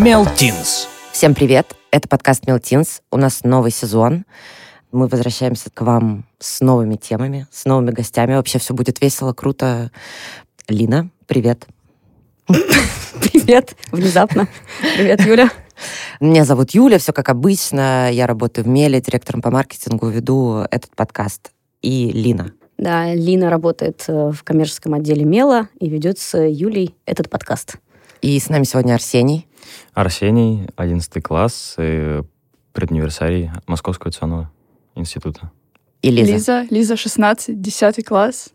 Мелтинс. Всем привет! Это подкаст Мелтинс. У нас новый сезон. Мы возвращаемся к вам с новыми темами, с новыми гостями. Вообще все будет весело, круто. Лина, привет. Привет, внезапно. Привет, Юля. Меня зовут Юля, все как обычно. Я работаю в Меле, директором по маркетингу, веду этот подкаст. И Лина. Да, Лина работает э, в коммерческом отделе Мела и ведет с Юлей этот подкаст. И с нами сегодня Арсений. Арсений, 11 класс, э, предуниверсарий Московского авиационного института. И Лиза. Лиза, Лиза 16, 10 класс.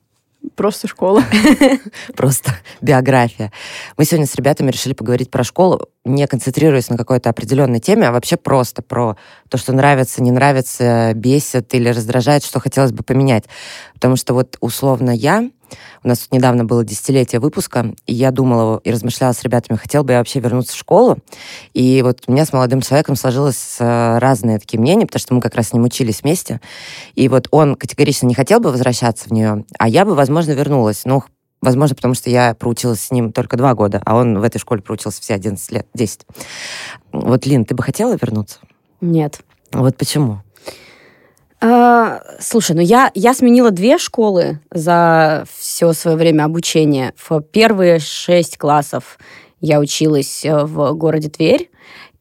Просто школа. Просто биография. Мы сегодня с ребятами решили поговорить про школу, не концентрируясь на какой-то определенной теме, а вообще просто про то, что нравится, не нравится, бесит или раздражает, что хотелось бы поменять. Потому что вот условно я у нас тут недавно было десятилетие выпуска, и я думала и размышляла с ребятами, хотел бы я вообще вернуться в школу. И вот у меня с молодым человеком сложилось э, разные такие мнения, потому что мы как раз с ним учились вместе. И вот он категорично не хотел бы возвращаться в нее, а я бы, возможно, вернулась. Ну, Возможно, потому что я проучилась с ним только два года, а он в этой школе проучился все 11 лет, 10. Вот, Лин, ты бы хотела вернуться? Нет. Вот почему? А, слушай, ну я, я сменила две школы за все свое время обучения. В первые шесть классов я училась э, в городе Тверь,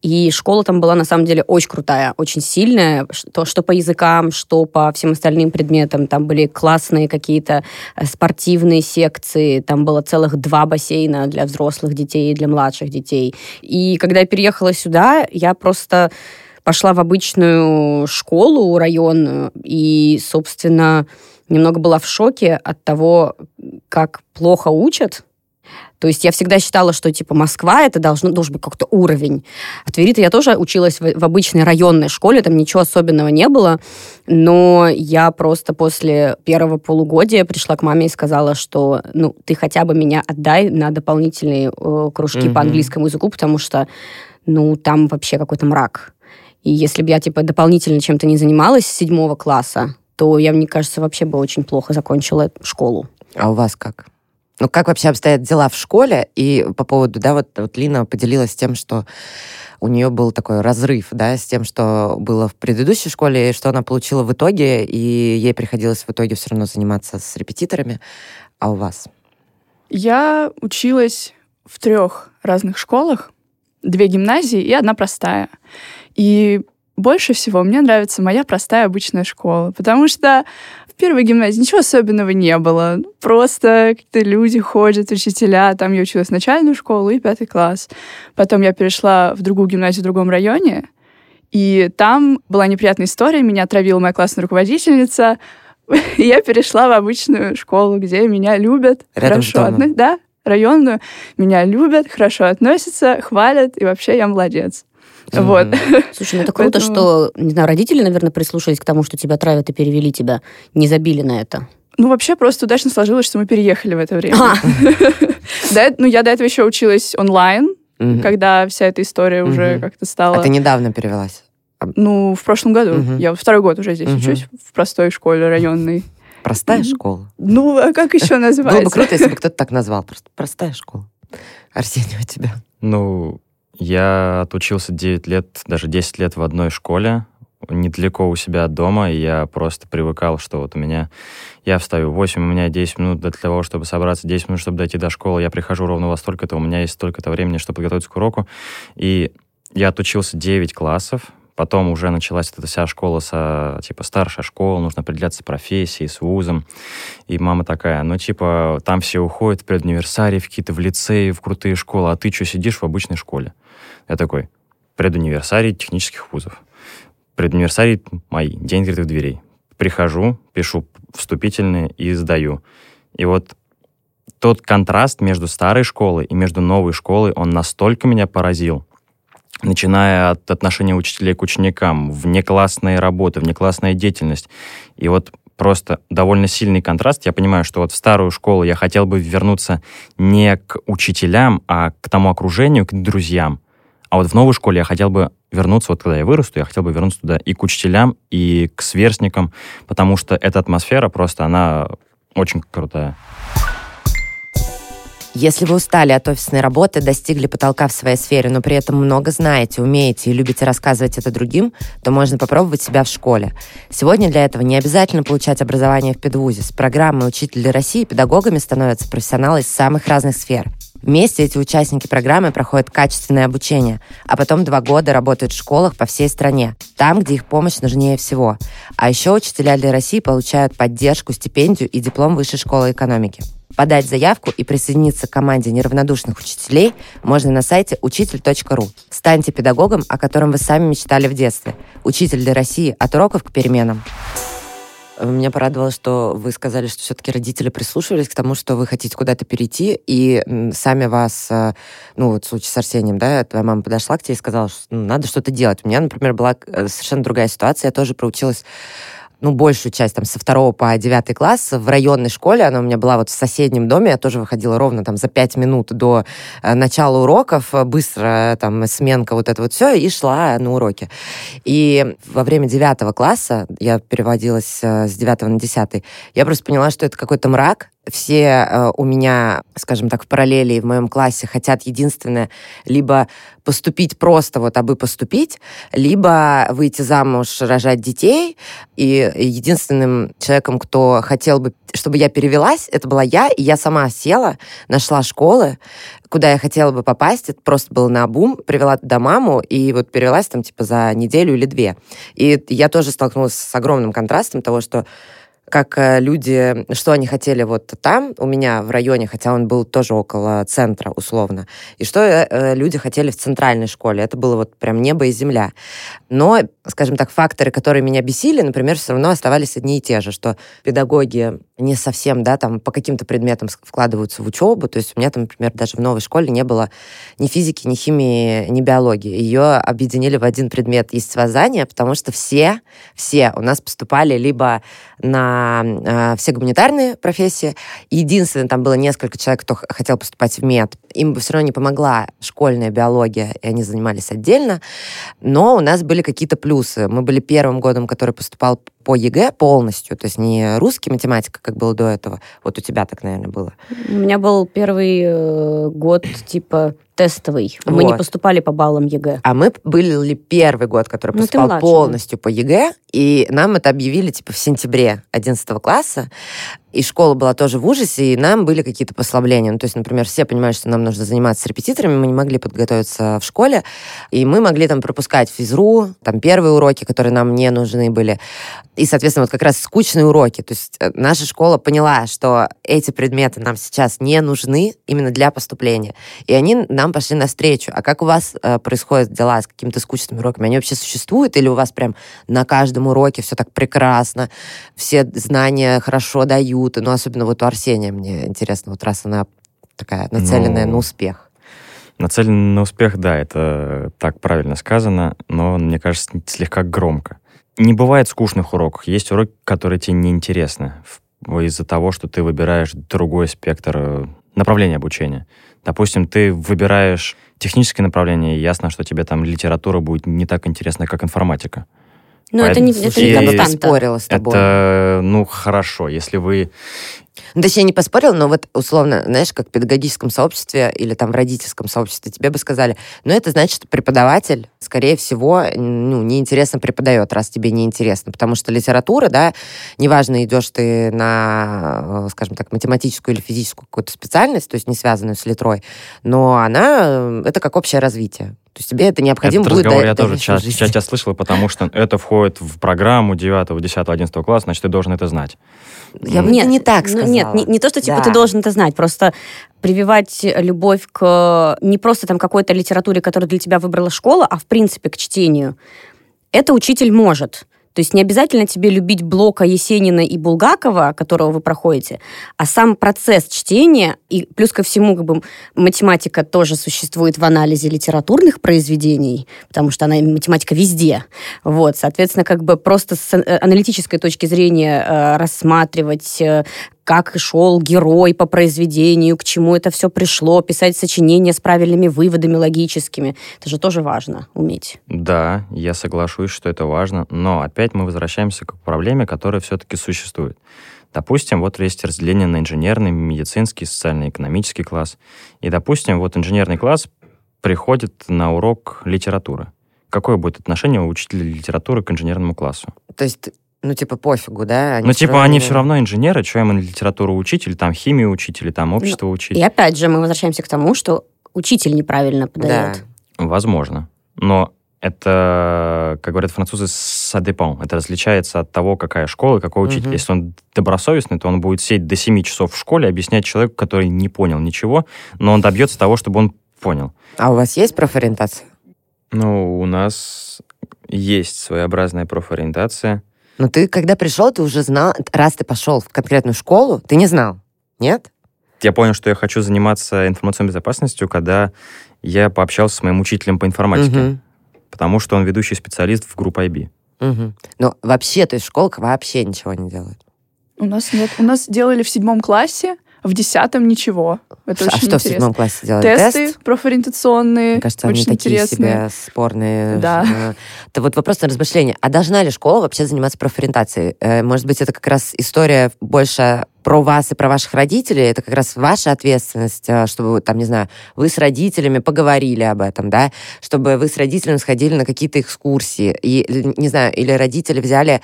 и школа там была на самом деле очень крутая, очень сильная, что, что по языкам, что по всем остальным предметам. Там были классные какие-то э, спортивные секции, там было целых два бассейна для взрослых детей и для младших детей. И когда я переехала сюда, я просто пошла в обычную школу районную и, собственно, немного была в шоке от того, как плохо учат. То есть я всегда считала, что типа Москва это должно, должен быть как-то уровень. В Твери-то я тоже училась в, в обычной районной школе, там ничего особенного не было, но я просто после первого полугодия пришла к маме и сказала, что ну ты хотя бы меня отдай на дополнительные э, кружки mm-hmm. по английскому языку, потому что ну там вообще какой-то мрак. И если бы я, типа, дополнительно чем-то не занималась с седьмого класса, то я, мне кажется, вообще бы очень плохо закончила школу. А у вас как? Ну, как вообще обстоят дела в школе? И по поводу, да, вот, вот Лина поделилась тем, что у нее был такой разрыв, да, с тем, что было в предыдущей школе, и что она получила в итоге, и ей приходилось в итоге все равно заниматься с репетиторами. А у вас? Я училась в трех разных школах, две гимназии и одна простая. И больше всего мне нравится моя простая обычная школа, потому что в первой гимназии ничего особенного не было. Ну, просто какие-то люди ходят, учителя. Там я училась в начальную школу и пятый класс. Потом я перешла в другую гимназию в другом районе, и там была неприятная история. Меня отравила моя классная руководительница. я перешла в обычную школу, где меня любят, Рядом хорошо относятся. Да, районную. Меня любят, хорошо относятся, хвалят, и вообще я молодец. Вот. Слушай, ну это круто, Поэтому... что, не знаю, родители, наверное, прислушались к тому, что тебя травят и перевели тебя, не забили на это. Ну, вообще, просто удачно сложилось, что мы переехали в это время. А. Ну, я до этого еще училась онлайн, когда вся эта история уже как-то стала... А ты недавно перевелась? Ну, в прошлом году. Я второй год уже здесь учусь, в простой школе районной. Простая школа? Ну, а как еще называется? Было бы круто, если бы кто-то так назвал. Просто простая школа. Арсений, у тебя? Ну, я отучился 9 лет, даже 10 лет в одной школе, недалеко у себя от дома, и я просто привыкал, что вот у меня... Я встаю в 8, у меня 10 минут для того, чтобы собраться, 10 минут, чтобы дойти до школы, я прихожу ровно во столько-то, у меня есть столько-то времени, чтобы подготовиться к уроку. И я отучился 9 классов, Потом уже началась эта вся школа, со, типа, старшая школа, нужно определяться профессией, с вузом. И мама такая, ну, типа, там все уходят в предуниверсарии, в какие-то в лицеи, в крутые школы, а ты что, сидишь в обычной школе? Я такой, предуниверсарий технических вузов. Предуниверсарий мои, день открытых дверей. Прихожу, пишу вступительные и сдаю. И вот тот контраст между старой школой и между новой школой, он настолько меня поразил, начиная от отношения учителей к ученикам, внеклассные работы, внеклассная деятельность. И вот просто довольно сильный контраст. Я понимаю, что вот в старую школу я хотел бы вернуться не к учителям, а к тому окружению, к друзьям. А вот в новой школе я хотел бы вернуться, вот когда я вырасту, я хотел бы вернуться туда и к учителям, и к сверстникам, потому что эта атмосфера просто, она очень крутая. Если вы устали от офисной работы, достигли потолка в своей сфере, но при этом много знаете, умеете и любите рассказывать это другим, то можно попробовать себя в школе. Сегодня для этого не обязательно получать образование в педвузе. С программой «Учитель России» педагогами становятся профессионалы из самых разных сфер. Вместе эти участники программы проходят качественное обучение, а потом два года работают в школах по всей стране, там, где их помощь нужнее всего. А еще учителя для России получают поддержку, стипендию и диплом Высшей школы экономики. Подать заявку и присоединиться к команде неравнодушных учителей можно на сайте учитель.ру. Станьте педагогом, о котором вы сами мечтали в детстве. Учитель для России от уроков к переменам. Меня порадовало, что вы сказали, что все-таки родители прислушивались к тому, что вы хотите куда-то перейти, и сами вас, э, ну вот в случае с Арсением, да, твоя мама подошла к тебе и сказала, что ну, надо что-то делать. У меня, например, была э, совершенно другая ситуация. Я тоже проучилась ну, большую часть, там, со второго по девятый класс в районной школе. Она у меня была вот в соседнем доме. Я тоже выходила ровно там за пять минут до э, начала уроков. Быстро там сменка, вот это вот все, и шла на уроки. И во время девятого класса, я переводилась э, с девятого на десятый, я просто поняла, что это какой-то мрак, все э, у меня, скажем так, в параллели в моем классе хотят единственное либо поступить просто вот, абы поступить, либо выйти замуж, рожать детей. И единственным человеком, кто хотел бы, чтобы я перевелась, это была я, и я сама села, нашла школы, куда я хотела бы попасть, это просто было на бум, привела туда маму, и вот перевелась там типа за неделю или две. И я тоже столкнулась с огромным контрастом того, что как э, люди, что они хотели вот там, у меня в районе, хотя он был тоже около центра, условно, и что э, э, люди хотели в центральной школе. Это было вот прям небо и земля. Но, скажем так, факторы, которые меня бесили, например, все равно оставались одни и те же, что педагоги не совсем, да, там по каким-то предметам вкладываются в учебу. То есть у меня там, например, даже в новой школе не было ни физики, ни химии, ни биологии. Ее объединили в один предмет естествознание, потому что все, все у нас поступали либо на э, все гуманитарные профессии. Единственное, там было несколько человек, кто хотел поступать в мед. Им бы все равно не помогла школьная биология, и они занимались отдельно. Но у нас были какие-то плюсы. Мы были первым годом, который поступал по ЕГЭ полностью, то есть не русский математика, как было до этого. Вот у тебя так, наверное, было. У меня был первый э, год типа тестовый. Мы вот. не поступали по баллам ЕГЭ. А мы были первый год, который ну, поступал младше, полностью по ЕГЭ, и нам это объявили типа в сентябре 11 класса и школа была тоже в ужасе, и нам были какие-то послабления. Ну, то есть, например, все понимают, что нам нужно заниматься с репетиторами, мы не могли подготовиться в школе, и мы могли там пропускать физру, там первые уроки, которые нам не нужны были, и, соответственно, вот как раз скучные уроки. То есть э, наша школа поняла, что эти предметы нам сейчас не нужны именно для поступления, и они нам пошли навстречу. А как у вас э, происходят дела с какими-то скучными уроками? Они вообще существуют, или у вас прям на каждом уроке все так прекрасно, все знания хорошо дают, круто. Ну, особенно вот у Арсения мне интересно, вот раз она такая нацеленная ну, на успех. Нацеленная на успех, да, это так правильно сказано, но, мне кажется, слегка громко. Не бывает скучных уроков. Есть уроки, которые тебе неинтересны из-за того, что ты выбираешь другой спектр э, направления обучения. Допустим, ты выбираешь техническое направление, и ясно, что тебе там литература будет не так интересна, как информатика. Но ну, это не, это не константа. спорила с тобой. Это, ну, хорошо, если вы ну, точнее, не поспорил, но вот условно, знаешь, как в педагогическом сообществе или там в родительском сообществе тебе бы сказали, ну, это значит, что преподаватель, скорее всего, ну, неинтересно преподает, раз тебе неинтересно. Потому что литература, да, неважно, идешь ты на, э, скажем так, математическую или физическую какую-то специальность, то есть не связанную с литрой, но она, э, это как общее развитие. То есть тебе это необходимо Этот будет... разговор я тоже часто, часто слышала, потому что это входит в программу 9, 10, 11 класса, значит, ты должен это знать. Я бы нет, не так сказала. Ну, нет, не, не то, что типа да. ты должен это знать, просто прививать любовь к не просто там какой-то литературе, которую для тебя выбрала школа, а в принципе к чтению. Это учитель может. То есть не обязательно тебе любить Блока, Есенина и Булгакова, которого вы проходите, а сам процесс чтения, и плюс ко всему как бы математика тоже существует в анализе литературных произведений, потому что она математика везде. Вот, соответственно, как бы просто с э, аналитической точки зрения э, рассматривать, э, как шел герой по произведению, к чему это все пришло, писать сочинения с правильными выводами логическими. Это же тоже важно уметь. Да, я соглашусь, что это важно, но опять мы возвращаемся к проблеме, которая все-таки существует. Допустим, вот есть разделение на инженерный, медицинский, социально-экономический класс. И, допустим, вот инженерный класс приходит на урок литературы. Какое будет отношение у учителя литературы к инженерному классу? То есть, ну, типа, пофигу, да? ну, типа, они все равно инженеры, что им литературу учить, или там химию учить, или там общество ну, учить. И опять же, мы возвращаемся к тому, что учитель неправильно подает. Да. Возможно. Но это, как говорят французы, садепон. Это различается от того, какая школа, какой учитель. Мгм. Если он добросовестный, то он будет сидеть до 7 часов в школе, объяснять человеку, который не понял ничего, но он добьется того, чтобы он понял. А у вас есть профориентация? Ну, у нас есть своеобразная профориентация. Ну, ты, когда пришел, ты уже знал, раз ты пошел в конкретную школу, ты не знал, нет? Я понял, что я хочу заниматься информационной безопасностью, когда я пообщался с моим учителем по информатике, Мгм. потому что он ведущий специалист в группе IB. Мгм. Но вообще, то есть школка вообще ничего не делает. У нас нет. У нас делали в седьмом классе, в десятом ничего. Это а очень что в интересно. седьмом классе делали? Тесты Тест? профориентационные, Мне кажется, очень они такие интересные. себе спорные. Да. Э, Это вот вопрос на размышление. А должна ли школа вообще заниматься профориентацией? Э, Может быть, это как раз история больше про вас и про ваших родителей? Это как раз ваша ответственность, э, чтобы, там, не знаю, вы с родителями поговорили об этом, да? Чтобы вы с родителями сходили на какие-то экскурсии. И, не знаю, или родители взяли,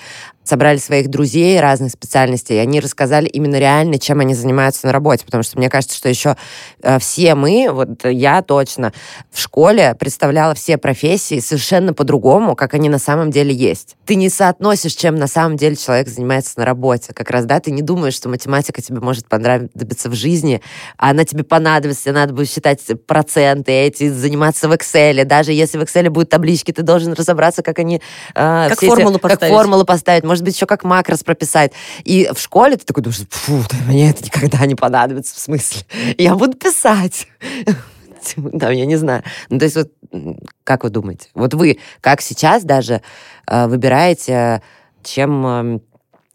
собрали своих друзей разных специальностей, и они рассказали именно реально, чем они занимаются на работе. Потому что мне кажется, что еще э, все мы, вот я точно, в школе представляла все профессии совершенно по-другому, как они на самом деле есть. Ты не соотносишь, чем на самом деле человек занимается на работе. Как раз, да, ты не думаешь, что математика тебе может понадобиться в жизни, а она тебе понадобится, тебе надо будет считать проценты эти, заниматься в Excel. Даже если в Excel будут таблички, ты должен разобраться, как они... э, Как все эти- формулу Как поставить. формулу поставить, может быть, еще как макрос прописать. И в школе ты такой думаешь, фу, да мне это никогда не понадобится, в смысле. Я буду писать. Там, я не знаю. Ну, то есть вот, как вы думаете? Вот вы, как сейчас даже э, выбираете, чем эм,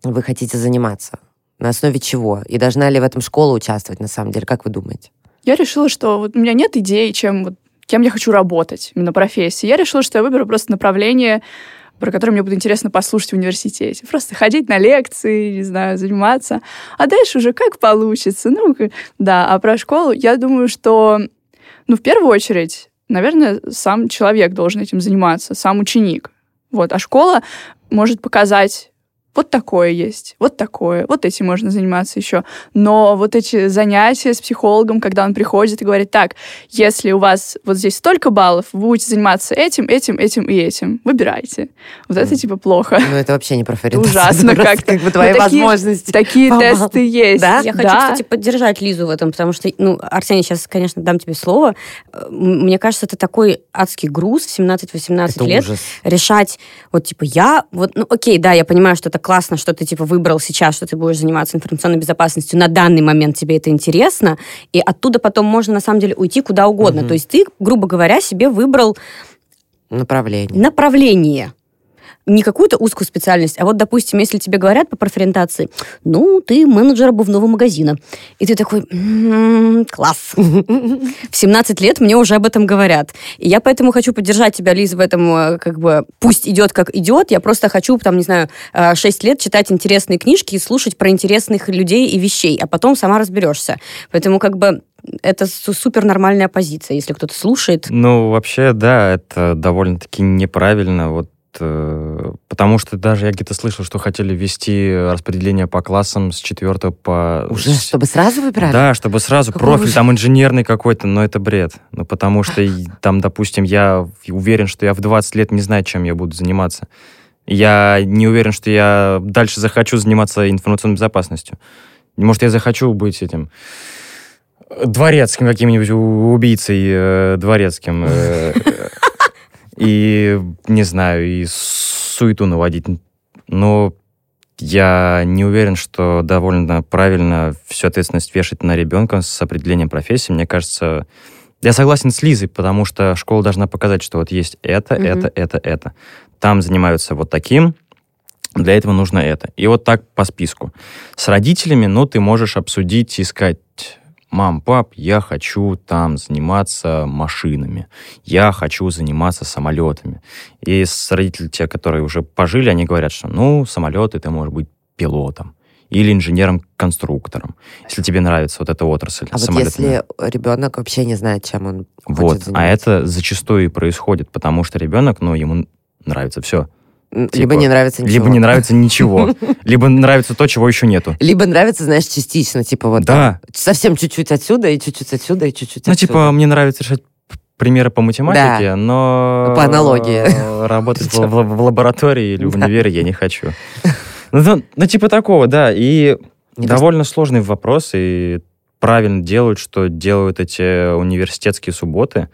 вы хотите заниматься? На основе чего? И должна ли в этом школа участвовать, на самом деле? Как вы думаете? Я решила, что вот у меня нет идей, чем вот, кем я хочу работать, именно профессии. Я решила, что я выберу просто направление, про которое мне будет интересно послушать в университете. Просто ходить на лекции, не знаю, заниматься. А дальше уже как получится. Ну, да. А про школу я думаю, что, ну, в первую очередь, наверное, сам человек должен этим заниматься, сам ученик. Вот. А школа может показать вот такое есть, вот такое, вот этим можно заниматься еще. Но вот эти занятия с психологом, когда он приходит и говорит, так, если у вас вот здесь столько баллов, вы будете заниматься этим, этим, этим и этим. Выбирайте. Вот это типа плохо. Ну, это вообще не профориентация. Ужасно как-то. как бы твои Ну, такие- возможности. Такие баллам. тесты есть. Да? Я хочу, кстати, поддержать Лизу в этом, потому что, ну, Арсений, сейчас, конечно, дам тебе слово. Э, Мне кажется, это такой адский груз в 17-18 Это лет. ужас. решать, вот, типа, я, вот, ну, окей, да, я понимаю, что это классно, что ты, типа, выбрал сейчас, что ты будешь заниматься информационной безопасностью, на данный момент тебе это интересно, и оттуда потом можно, на самом деле, уйти куда угодно. Мгм. То есть ты, грубо говоря, себе выбрал Направление. направление, не какую-то узкую специальность, а вот, допустим, если тебе говорят по профориентации, ну, ты менеджер обувного магазина, и ты такой, «М, класс. В 17 лет мне уже об этом говорят. И я поэтому хочу поддержать тебя, Лиза, в этом, э, как бы, пусть идет как идет, я просто хочу, там, не знаю, э, 6 лет читать интересные книжки и слушать про интересных людей и вещей, а потом сама разберешься. Поэтому, как бы, это су- супер нормальная позиция, если кто-то слушает. Ну, вообще, да, это довольно-таки неправильно, вот, э, потому что даже я где-то слышал, что хотели ввести распределение по классам с 4 по... Уже, с- чтобы сразу выбирали? Да, чтобы сразу Какого профиль же- там инженерный какой-то, но это бред. Ну, потому что там, допустим, я уверен, что я в 20 лет не знаю, чем я буду заниматься. Я не уверен, что я дальше захочу заниматься информационной безопасностью. Может, я захочу быть этим э, дворецким каким-нибудь убийцей э, дворецким. э, И, не знаю, и суету наводить. Но я не уверен, что довольно правильно всю ответственность вешать на ребенка с определением профессии. Мне кажется, я согласен с Лизой, потому что школа должна показать, что вот есть это, Мгм. это, это, это. Там занимаются вот таким, Для этого нужно это. И вот так по списку. С родителями, ну, ты можешь обсудить, искать мам, пап, я хочу там заниматься машинами, я хочу заниматься самолетами. И с родителями, те, которые уже пожили, они говорят, что, ну, самолеты ты можешь быть пилотом или инженером-конструктором, если тебе нравится вот эта отрасль. А вот если ребенок вообще не знает, чем он вот, хочет а это зачастую и происходит, потому что ребенок, ну, ему нравится все. Либо типа, не нравится ничего. Либо не нравится ничего. Либо нравится то, чего еще нету. Либо нравится, знаешь, частично. Типа вот да. совсем чуть-чуть отсюда, и чуть-чуть отсюда, и чуть-чуть Ну, типа, мне нравится решать примеры по математике, Да. но... По аналогии. Работать в, в- в лаборатории или в универе я не хочу. Ну, ну, ну, типа такого, да. И Не довольно сложный вопрос, и правильно делают, что делают эти университетские субботы.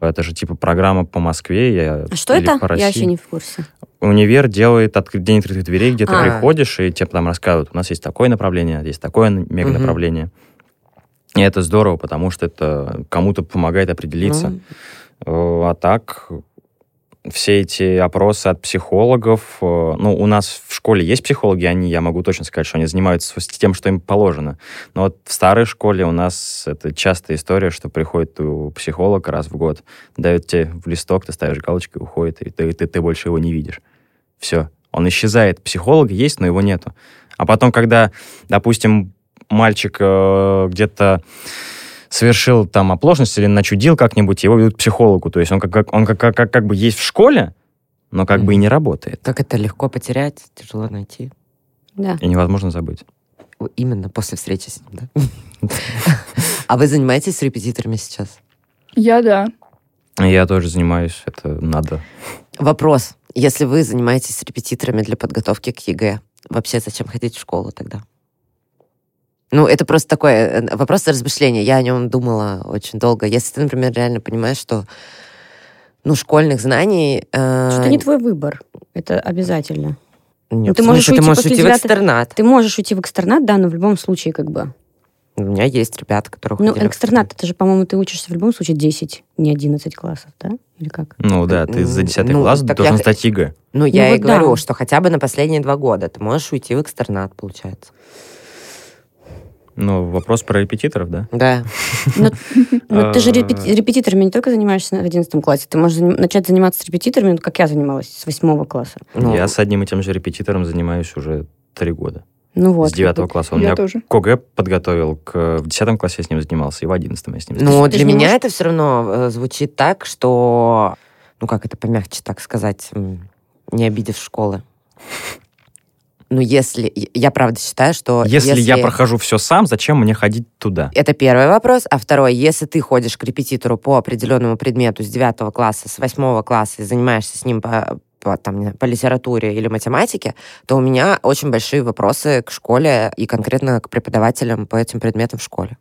Это же типа программа по Москве. Я, А что это? по Я России. еще не в курсе. Универ делает откры- день открытых дверей, где ты А. приходишь, и тебе там рассказывают, у нас есть такое направление, есть такое мега направление. И это здорово, потому что это кому-то помогает определиться. Ну, Э, А так, все эти опросы от психологов, э, ну, у нас в школе есть психологи, они, я могу точно сказать, что они занимаются тем, что им положено. Но вот в старой школе у нас это частая история, что приходит у психолога раз в год, дает тебе в листок, ты ставишь галочку, и уходит, и ты, ты, ты больше его не видишь. Все. Он исчезает. Психолог есть, но его нету. А потом, когда, допустим, мальчик э, где-то совершил там оплошность или начудил как-нибудь, его ведут к психологу. То есть он как, как- он как, как, как, как бы есть в школе, но как бы и не работает. Как это легко потерять, тяжело найти. Да. И невозможно забыть. Именно после встречи с ним, да? А вы занимаетесь с репетиторами сейчас? Я да. Я тоже занимаюсь, это надо. Вопрос. Если вы занимаетесь репетиторами для подготовки к ЕГЭ, вообще зачем ходить в школу тогда? Ну, это просто такой э, вопрос размышления. Я о нем думала очень долго. Если ты, например, реально понимаешь, что ну, школьных знаний... э, Что это не твой выбор. Это обязательно. нет, Ну, ты можешь ты уйти можешь уйти в экстернат. Ты можешь уйти в экстернат, да, но в любом случае как бы. У меня есть ребята, которые Ну, экстернат, это же, по-моему, ты учишься в любом случае 10, не 11 классов, да? Или как? Ну да, ты за 10 Ну, класс должен я- сдать ЕГЭ. Ну, я и вот да. говорю, что хотя бы на последние два года ты можешь уйти в экстернат, получается. Ну, вопрос про репетиторов, да? Да. Но, но ты же А. репети- репетиторами не только занимаешься в 11 классе, ты можешь начать заниматься с репетиторами, ну, как я занималась, с 8 класса. Ну, Я с одним и тем же репетитором занимаюсь уже три года. Ну вот. с 9 класса. Он Я меня тоже. к ОГЭ подготовил. К... В 10 классе я с ним занимался, и в 11 я с ним занимался. Но ты для меня можешь- это все равно э, звучит так, что, ну как это помягче так сказать, не обидев школы. Ну если, я правда считаю, что Если, я прохожу все сам, зачем мне ходить туда? Это первый вопрос. А второй, если ты ходишь к репетитору по определенному предмету с 9 класса, с 8 класса и занимаешься с ним по, по, там, по литературе или математике, то у меня очень большие вопросы к школе и конкретно к преподавателям по этим предметам в школе.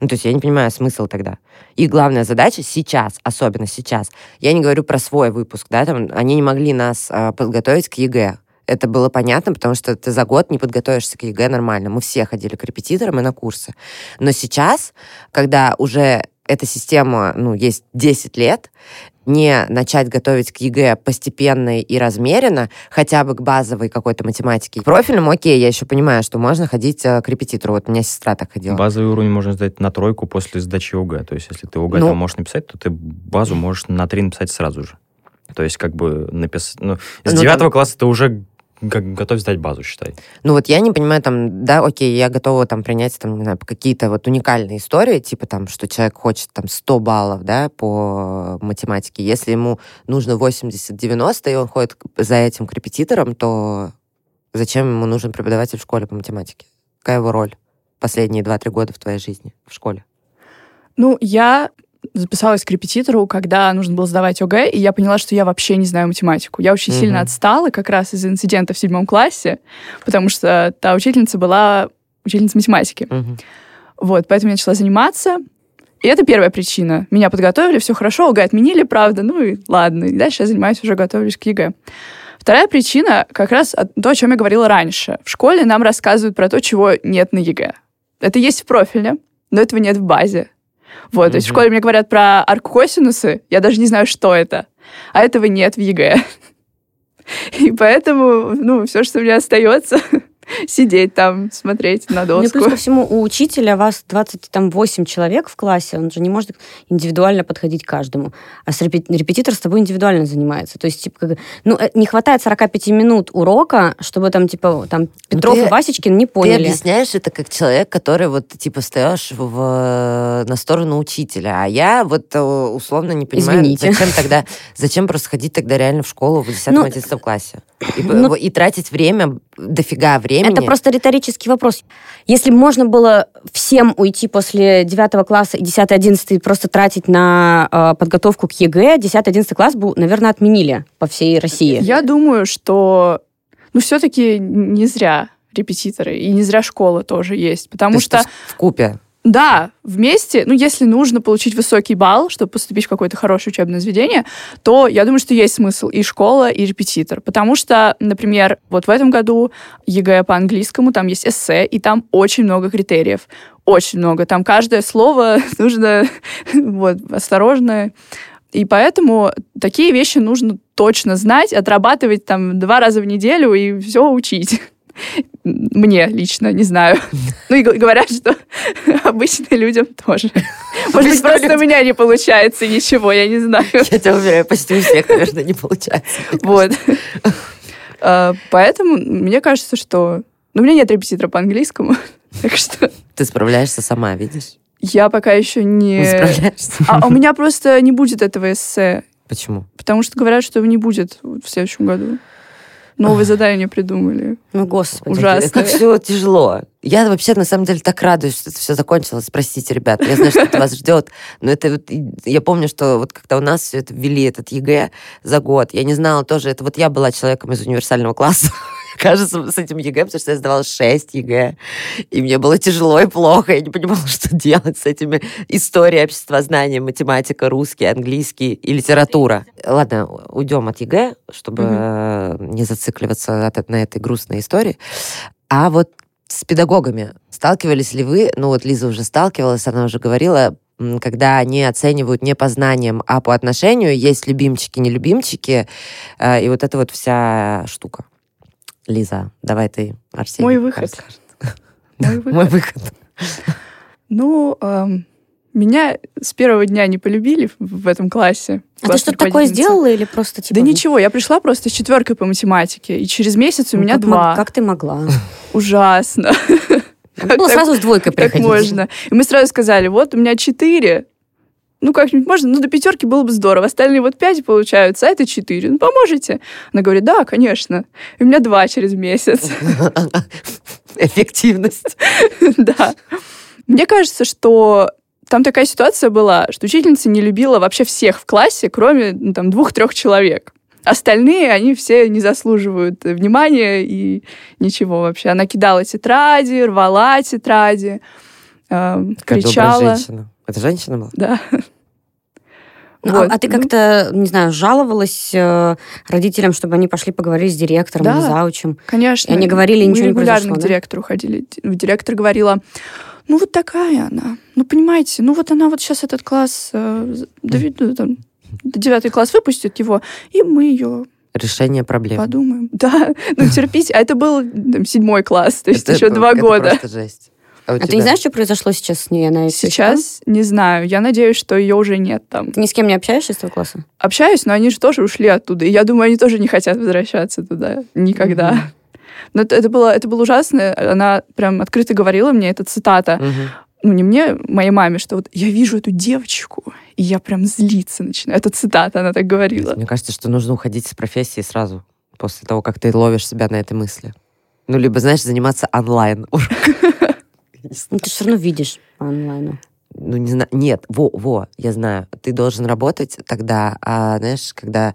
Ну, то есть я не понимаю смысл тогда. И главная задача сейчас, особенно сейчас, я не говорю про свой выпуск, да, там, они не могли нас а, подготовить к ЕГЭ. Это было понятно, потому что ты за год не подготовишься к ЕГЭ нормально. Мы все ходили к репетиторам и на курсы. Но сейчас, когда уже эта система, ну, есть 10 лет, не начать готовить к ЕГЭ постепенно и размеренно, хотя бы к базовой какой-то математике. Профильным, окей, я еще понимаю, что можно ходить э, к репетитору. Вот у меня сестра так ходила. Базовый уровень можно сдать на тройку после сдачи ОГЭ. То есть, если ты ОГЭ Ну. там можешь написать, то ты базу можешь на три написать сразу же. То есть, как бы написать... Ну, с Ну, девятого там- класса ты уже как, готов сдать базу, считай. Ну вот я не понимаю, там, да, окей, я готова там принять, там, не знаю, какие-то вот уникальные истории, типа там, что человек хочет там 100 баллов, да, по математике. Если ему нужно 80-90, и он ходит за этим к репетиторам, то зачем ему нужен преподаватель в школе по математике? Какая его роль последние 2-3 года в твоей жизни в школе? Ну, я записалась к репетитору, когда нужно было сдавать ОГЭ, и я поняла, что я вообще не знаю математику. Я очень Мгм. сильно отстала как раз из-за инцидента в седьмом классе, потому что та учительница была учительница математики. Мгм. Вот, поэтому я начала заниматься. И это первая причина. Меня подготовили, все хорошо, ОГЭ отменили, правда, ну и ладно. И дальше я занимаюсь, уже готовлюсь к ЕГЭ. Вторая причина как раз то, о чем я говорила раньше. В школе нам рассказывают про то, чего нет на ЕГЭ. Это есть в профиле, но этого нет в базе. Вот, то есть в школе мне говорят про арккосинусы, я даже не знаю, что это. А этого нет в ЕГЭ. И поэтому, ну, все, что мне остается, сидеть там, смотреть на Ну доску. плюс ко всему, у учителя вас 28 человек в классе, он же не может индивидуально подходить к каждому. А с репе- репетитор с тобой индивидуально занимается. То есть, типа, как- ну, э, не хватает 45 минут урока, чтобы там, типа, там Петров ты- и Васечкин не Ты поняли. объясняешь это как человек, который вот типа встаешь в, на сторону учителя, а я вот э, условно не понимаю, Извините. зачем тогда, зачем просто ходить тогда реально в школу в 10-11 классе и, ну- и тратить время, дофига времени. Это просто риторический вопрос. Если бы можно было всем уйти после 9 класса и 10-11 просто тратить на э, подготовку к ЕГЭ, 10-11 класс бы, наверное, отменили по всей России. Я думаю, что, ну, все-таки не зря репетиторы, и не зря школа тоже есть, потому То что в купе. Да, вместе, ну, если нужно получить высокий балл, чтобы поступить в какое-то хорошее учебное заведение, то я думаю, что есть смысл и школа, и репетитор. Потому что, например, вот в этом году ЕГЭ по английскому, там есть эссе, и там очень много критериев. Очень много. Там каждое слово нужно вот, осторожно. И поэтому такие вещи нужно точно знать, отрабатывать там два раза в неделю и все учить. Мне лично, не знаю. Ну и говорят, что обычным людям тоже. Может быть, просто у меня не получается ничего, я не знаю. Я тебя уверяю, почти у всех, наверное, не получается. Вот. А, Поэтому мне кажется, что... Ну, у меня нет репетитора по английскому, так что Ты справляешься сама, видишь? я пока еще не... Не справляешься. А у меня просто не будет этого эссе, Почему? потому что говорят, что его не будет в следующем году. Новые задания придумали. Ну, господи. Ужасно. Как все тяжело. Я вообще, на самом деле, так радуюсь, что это все закончилось. Простите, ребят, я знаю, что это вас ждет. Но это вот, я помню, что вот когда у нас все это ввели, этот ЕГЭ за год, я не знала тоже, это вот я была человеком из универсального класса, кажется, с этим ЕГЭ, потому что я сдавала 6 ЕГЭ, и мне было тяжело и плохо, я не понимала, что делать с этими история, обществознание, математика, русский, английский и литература. Ладно, уйдем от ЕГЭ, чтобы э, не зацикливаться на этой грустной истории. А вот с педагогами сталкивались ли вы? Ну вот Лиза уже сталкивалась, она уже говорила, когда они оценивают не по знаниям, а по отношению, есть любимчики, нелюбимчики, э, и вот эта вот вся штука. Лиза, давай ты, Арсений. Мой выход. Мой выход. Мой выход. Ну, меня с первого дня не полюбили в- этом классе. А ты что-то такое руководительница. сделала или просто типа... Да ничего, я пришла просто с четверкой по математике, и через месяц у ну, меня как два. Как ты могла? Ужасно. Надо было сразу с двойкой Как приходить. можно? И мы сразу сказали, вот у меня четыре. Ну, как-нибудь можно? Ну, до пятерки было бы здорово. Остальные вот пять получаются, а это четыре. Ну, поможете? Она говорит, да, конечно. И у меня два через месяц. Эффективность. Да. Мне кажется, что там такая ситуация была, что учительница не любила вообще всех в классе, кроме ну, там двух-трех человек. Остальные, они все не заслуживают внимания и ничего вообще. Она кидала тетради, рвала тетради, э, Как добрая кричала. женщина. Это женщина была? Да. Ну, Вот. А, а ты Ну, как-то, не знаю, жаловалась э, родителям, чтобы они пошли поговорили с директором Да. или заучим? Конечно. И они говорили, Мы ничего не регулярно произошло, к да? директору ходили. Ди- Директор говорила, ну вот такая она. Ну, понимаете, ну вот она вот сейчас этот класс, э, ну, там, девятый класс выпустит его, и мы ее Решение проблем. подумаем. Да, ну терпите. А это был там, седьмой класс, то есть Это- еще два это года. просто жесть. А, А ты не знаешь, что произошло сейчас с ней? Она? Сейчас не знаю. Я надеюсь, что ее уже нет там. Ты ни с кем не общаешься из этого класса? Общаюсь, но они же тоже ушли оттуда. И я думаю, они тоже не хотят возвращаться туда никогда. Мгм. Но это, это было, это было ужасно. Она прям открыто говорила мне, это цитата. Мгм. ну, не мне, моей маме, что вот я вижу эту девочку, и я прям злиться начинаю. Это цитата, она так говорила. Мне кажется, что нужно уходить с профессии сразу, после того, как ты ловишь себя на этой мысли. Ну, либо, знаешь, заниматься онлайн. Ну, ты все равно видишь по онлайну. Ну, не знаю. Нет, во, во, я знаю. Ты должен работать тогда, а, знаешь, когда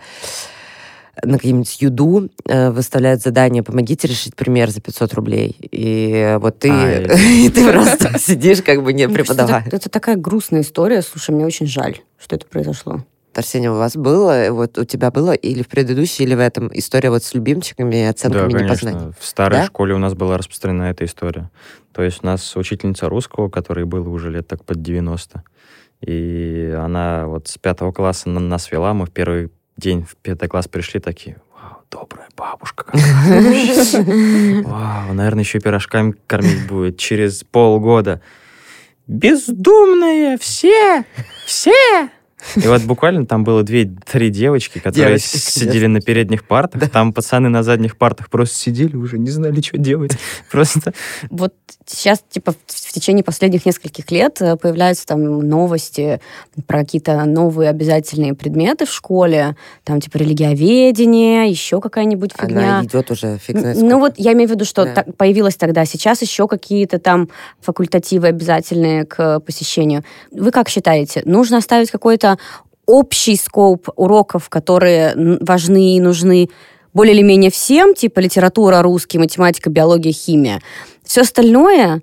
на каким-нибудь юду э, выставляют задание «помогите решить пример за 500 рублей». И вот ты, А, и ты просто сидишь, как бы не кажется, преподавая. Это, это такая грустная история. Слушай, мне очень жаль, что это произошло. Арсений, у вас было, вот у тебя было или в предыдущей, или в этом история вот с любимчиками и Да, оценками не по конечно. знанию? В старой Да? школе у нас была распространена эта история. То есть у нас учительница русского, которой было уже лет так под 90. И она вот с пятого класса на- нас вела. Мы в первый день в пятый класс пришли такие, вау, добрая бабушка. Вау, наверное, еще пирожками кормить будет через полгода. Бездумные все, все. И вот буквально там было две-три девочки, которые Девочки, сидели на передних партах. Там пацаны на задних партах просто сидели, уже не знали, что делать. Просто Вот сейчас, типа, в течение последних нескольких лет э, появляются там новости про какие-то новые обязательные предметы в школе, там, типа, религиоведение, еще какая-нибудь фигня. Она идет уже фиг знает Ну вот я имею в виду, что Да. появилось тогда. Сейчас еще какие-то там факультативы обязательные к посещению. Вы как считаете, нужно оставить какой-то общий скоп уроков, которые важны и нужны более или менее всем, типа литература, русский, математика, биология, химия. Все остальное,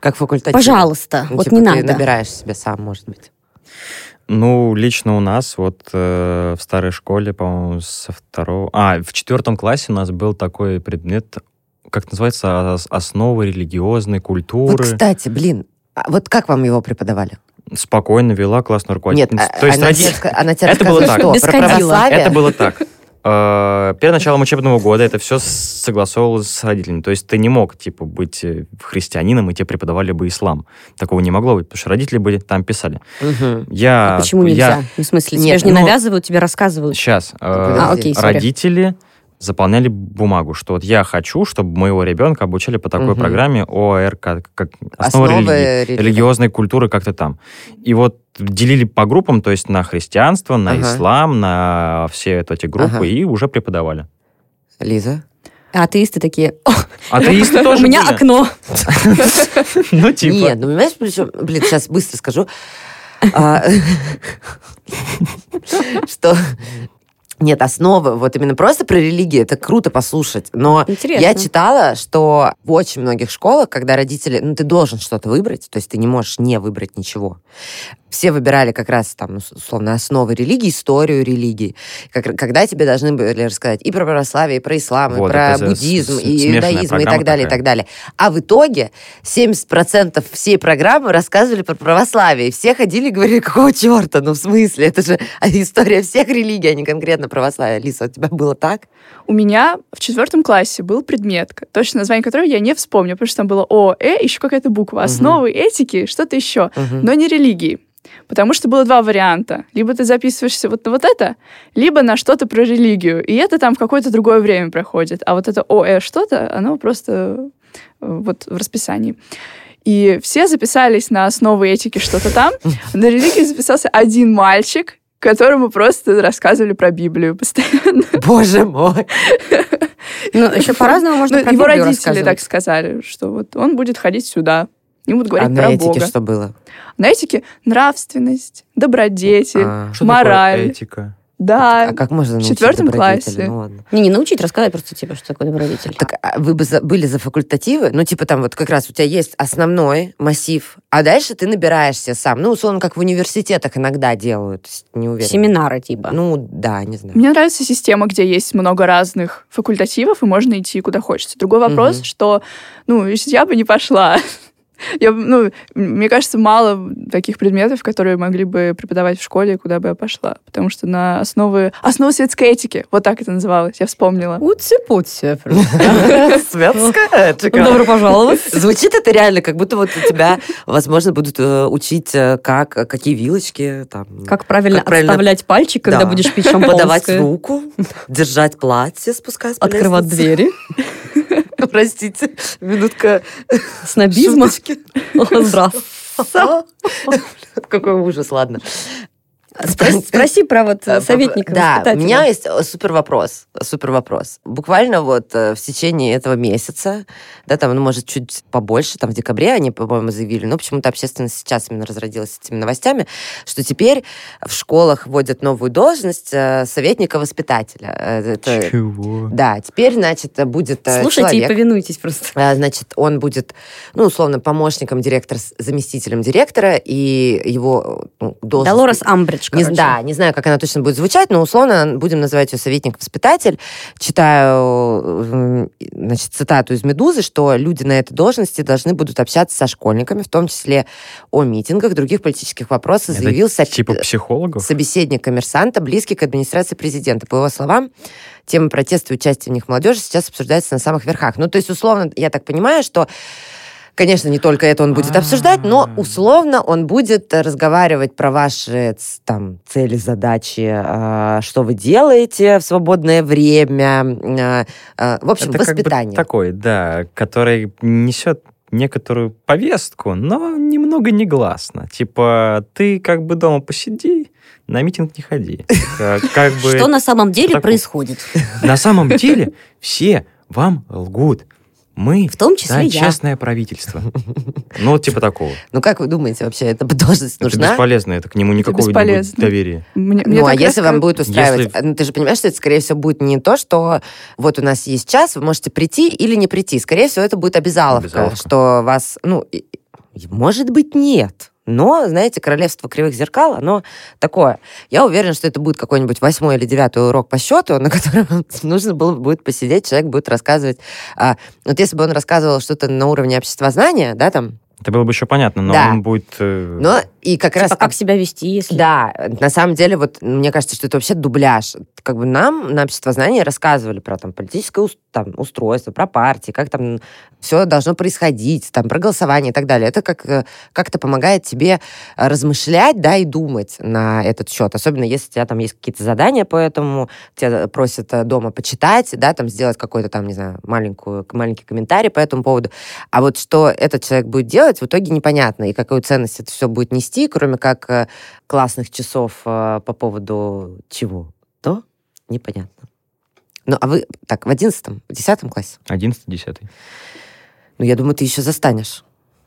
Как факультатив. пожалуйста, Ну, вот типа, не ты надо. набираешь себе сам, может быть. Ну, лично у нас вот э, в старой школе, по-моему, со второго... А, в четвертом классе у нас был такой предмет, как называется, ос- основы религиозной Вот, культуры. кстати, блин, а вот как вам его преподавали? Спокойно вела классную Нет, руководительницу. а- То есть она, роди- тебе, она тебе Это было так. что? Без Про кадила. православие? Это было так. Э, Перед началом учебного года это все согласовывалось с родителями. То есть ты не мог, типа, быть э, христианином, и тебе преподавали бы ислам. Такого не могло быть, потому что родители были там писали. Мгм. Я, А почему я- нельзя? Ну, в смысле, тебе Нет, же не ну, навязывают, тебе рассказывают. Сейчас. э, А, окей, родители заполняли бумагу, что вот я хочу, чтобы моего ребенка обучали по такой Мгм. программе ОР, как, как основа Основы религии, религии. религиозной культуры как-то там. И вот делили по группам, то есть на христианство, на Ага. ислам, на все вот эти группы, Ага. и уже преподавали. Лиза? А атеисты такие, «О, Атеисты тоже у меня были. окно. Ну, типа. Нет, ну понимаешь, причем, блин, сейчас быстро скажу, А, что нет, основы, вот именно просто про религию, это круто послушать. Но Интересно. я читала, что в очень многих школах, когда родители, ну, ты должен что-то выбрать, то есть ты не можешь не выбрать ничего. Все выбирали как раз там, условно, основы религии, историю религии. Как- когда тебе должны были рассказать и про православие, и про ислам, Вот, и про буддизм, с- и иудаизм, и так далее, и такая. так далее. А в итоге 70% всей программы рассказывали про православие. И все ходили и говорили, какого черта? Ну, в смысле? Это же история всех религий, а не конкретно православие. Лиса, у тебя было так? У меня в четвертом классе был предмет, точно название которого я не вспомню, потому что там было О, Э, еще какая-то буква. Основы этики, что-то еще. Мгм. но не религии. Потому что было два варианта. Либо ты записываешься вот на вот это, либо на что-то про религию. И это там в какое-то другое время проходит. А вот это ОЭ что-то, оно просто э, вот в расписании. И все записались на основы этики что-то там. На религию записался один мальчик, которому просто рассказывали про Библию постоянно. Боже мой. Ну, еще по-разному можно Ну, про его Библию родители так сказали, что вот он будет ходить сюда. Не будут говорить а на про этике Бога. что было? На этике нравственность, добродетель, А, Что мораль. такое этика? да. а как можно научить четвертом добродетели? классе. Ну, ладно. Не, не научить, рассказать просто, типа, что такое добродетель. Так а вы бы за- были за факультативы? Ну, типа там вот как раз у тебя есть основной массив, а дальше ты набираешься сам. Ну, условно, как в университетах иногда делают. Не уверена. Семинары, типа. Ну, да, не знаю. Мне нравится система, где есть много разных факультативов, и можно идти куда хочется. Другой вопрос, Мгм. что, ну, если я бы не пошла. Я, ну, мне кажется, мало таких предметов, которые могли бы преподавать в школе, куда бы я пошла. Потому что на основы... Основы светской этики. Вот так это называлось. Я вспомнила. Утси-путси. Светская Добро пожаловать. Звучит это реально, как будто вот у тебя, возможно, будут э, учить, э, как, какие вилочки, там, Как правильно Как правильно- отставлять пальчик, когда Да. будешь пить подавать шампанское. руку, держать платье, спускаясь Открывать двери. Простите, минутка Снобизма. Здравствуйте. Какой ужас, ладно. Спроси, спроси про вот Э, советника. Да, у меня есть э, супер вопрос. Супер вопрос. Буквально вот э, в течение этого месяца, да, там, ну, может, чуть побольше, там, в декабре они, по-моему, заявили, но почему-то общественность сейчас именно разродилась этими новостями, что теперь в школах вводят новую должность советника-воспитателя. Это- Чего? Да, теперь, значит, будет Слушайте и человек, повинуйтесь просто. Значит, он будет, ну, условно, помощником директора, заместителем директора, и его ну, должность... Долорес Амбридж. Короче, Не, да, не знаю, как она точно будет звучать, но условно будем называть ее советник-воспитатель. Читаю, м, значит, цитату из «Медузы», что люди на этой должности должны будут общаться со школьниками, в том числе о митингах, других политических вопросах, Это заявил со- Типа психологов? собеседник коммерсанта, близкий к администрации президента. По его словам, тема протеста и участия в них молодежи сейчас обсуждается на самых верхах. Ну, то есть, условно, я так понимаю, что Конечно, не только это он будет обсуждать, но условно он будет э, разговаривать про ваши ц- там цели, задачи, э, что вы делаете в свободное время, э, э, в общем, Это как бы воспитание. такой, да, который несет некоторую повестку, но немного негласно. Типа, ты как бы дома посиди, на митинг не ходи. Как, как бы... Что на самом деле такое. происходит? На самом деле все вам лгут. Мы В том числе да, я. честное правительство. Ну, вот типа такого. Ну, как вы думаете, вообще эта должность Это нужна? бесполезно, это к нему никакого не будет доверия. Мне- мне ну, а если вам будет устраивать... Если- Ну, ты же понимаешь, что это, скорее всего, будет не то, что вот у нас есть час, вы можете прийти или не прийти. Скорее всего, это будет обязаловка, Обязаловка. что вас... Ну, может быть, нет. Но, знаете, королевство кривых зеркал, оно такое. Я уверена, что это будет какой-нибудь восьмой или девятый урок по счету, на котором нужно было будет посидеть, человек будет рассказывать. а, вот если бы он рассказывал что-то на уровне обществознания, да, там, Это было бы еще понятно, но Да. он будет... э, но и как раз... Типа, как себя вести, если... Да, на самом деле, вот мне кажется, что это вообще дубляж. Как бы нам на обществознании рассказывали про там политическое там, устройство, про партии, как там все должно происходить, там про голосование и так далее. Это как э, как-то помогает тебе э, размышлять, да, и думать на этот счет. Особенно если у тебя там есть какие-то задания по этому, тебя просят э, дома почитать, да, там сделать какой-то там, не знаю, маленькую, маленький комментарий по этому поводу. А вот что этот человек будет делать, в итоге непонятно, и какую ценность это все будет нести, кроме как э, классных часов э, по поводу чего, то непонятно. Ну, а вы, так, в одиннадцатом, в десятом классе? 11-10. Ну, я думаю, ты еще застанешь.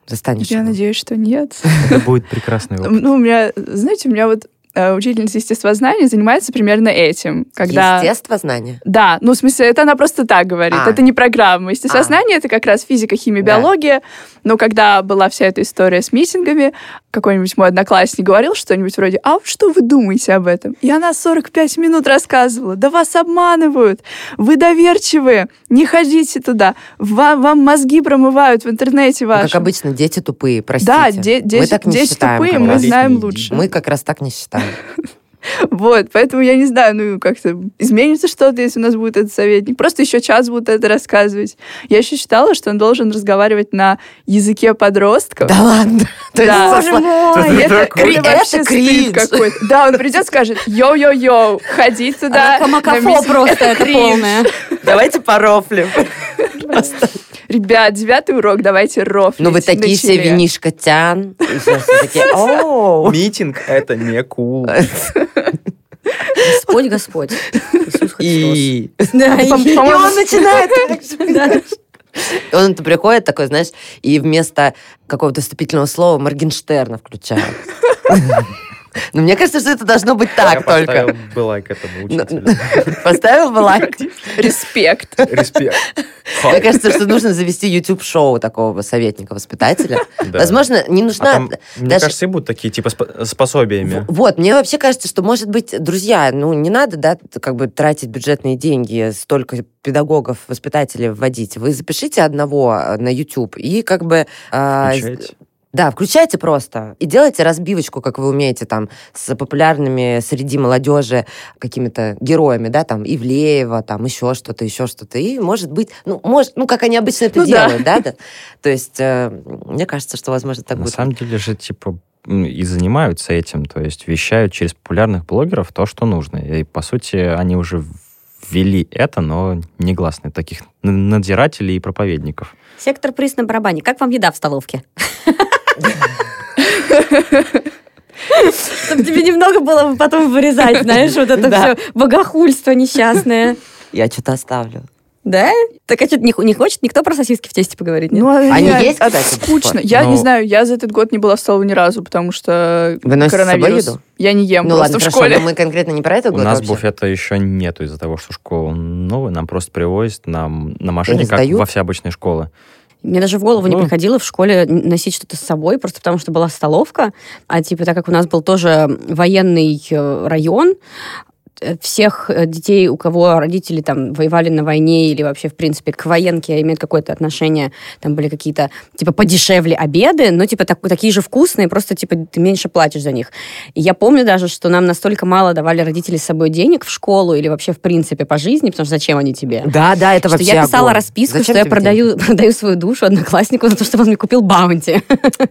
Застанешь. Я его. надеюсь, что нет. Это будет прекрасный опыт. Ну, у меня, знаете, у меня вот учительница естествознания занимается примерно этим. Когда... Естествознание. Да, ну, в смысле, это она просто так говорит. А. Это не программа. Естествознание — это как раз физика, химия, Да. биология. Но когда была вся эта история с митингами, какой-нибудь мой одноклассник говорил что-нибудь вроде «А вот что вы думаете об этом?» И она 45 минут рассказывала. «Да вас обманывают! Вы доверчивые! Не ходите туда! Вам, вам мозги промывают в интернете Ну, вашем!» как обычно, дети тупые, простите. Да, де- мы дети, так не дети считаем. тупые, мы знаем лучше. Мы как раз так не считаем. Вот, поэтому я не знаю, ну, как-то изменится что-то, если у нас будет этот советник. Просто еще час будут это рассказывать. Я еще считала, что он должен разговаривать на языке подростков. Да ладно. То есть Да. Боже мой! Это, это кринж. какой-то. Да, он придет, скажет, йоу-йоу-йоу, ходи туда. Макафо митинг». просто это полное. Давайте порофлим. Ребят, девятый урок, давайте рофлить. Ну, вы такие все винишко тян. Митинг — это не кул. Господь, Господь. Иисус Христос. И... Да, И и- он начинает так же. Он приходит такой, знаешь, и вместо какого-то вступительного слова Моргенштерна включает. Ну, мне кажется, что это должно быть так Я поставил только. бы лайк этому Ну, учителю. Поставил бы лайк. Респект. Респект. Мне кажется, что нужно завести YouTube-шоу такого советника-воспитателя. Возможно, не А нужна... мне кажется, и будут такие, типа, с пособиями. Вот, мне вообще кажется, что, может быть, друзья, ну, не надо, да, как бы тратить бюджетные деньги, столько педагогов, воспитателей вводить. Вы запишите одного э, на YouTube и как бы... а, Включайте. Да, включайте просто и делайте разбивочку, как вы умеете, там, с популярными среди молодежи какими-то героями, да, там, Ивлеева, там, еще что-то, еще что-то. И, может быть, ну, может, ну, как они обычно это Ну делают, да, да. То есть, э, мне кажется, что, возможно, так На будет. самом деле же, типа, и занимаются этим, то есть вещают через популярных блогеров то, что нужно. И, по сути, они уже ввели это, но негласно таких надзирателей и проповедников. Сектор приз на барабане. Как вам еда в столовке? Чтобы тебе немного было потом вырезать, знаешь, вот это Да. все богохульство несчастное. Я что-то оставлю. Да? Так а что, не, не хочет никто про сосиски в тесте поговорить? нет? Ну, а Они реально, есть, кстати, Скучно. Я Ну- не знаю, я за этот год не была в столовой ни разу, потому что Вы носите с собой коронавирус. еду? Я не ем ну просто ладно, в хорошо, школе. но мы конкретно не про это У год нас вообще. буфета еще нету из-за того, что школа новая, нам просто привозят нам на машине, как во все обычные школы. Мне даже в голову не Ну. приходило в школе носить что-то с собой, просто потому что была столовка. А типа, так как у нас был тоже военный э, район, всех э, детей, у кого родители там воевали на войне или вообще, в принципе, к военке имеют какое-то отношение, там были какие-то, типа, подешевле обеды, но, типа, так- такие же вкусные, просто, типа, ты меньше платишь за них. И я помню даже, что нам настолько мало давали родители с собой денег в школу или вообще, в принципе, по жизни, потому что зачем они тебе? Да, да, это что вообще я писала огонь. расписку, Зачем что я продаю, продаю свою душу однокласснику за то, чтобы он мне купил баунти.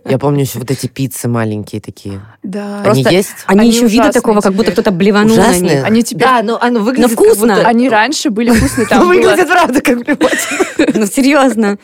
Я помню еще вот эти пиццы маленькие такие. Да. Они Просто- есть? Они, Они еще вида такого, как будто теперь. кто-то блеванул на Ужасные? них. Они теперь... Да, ну оно выглядит как вкусно. будто- Они раньше были вкусные, там Ну, выглядит правда как блевотина. Ну, серьезно.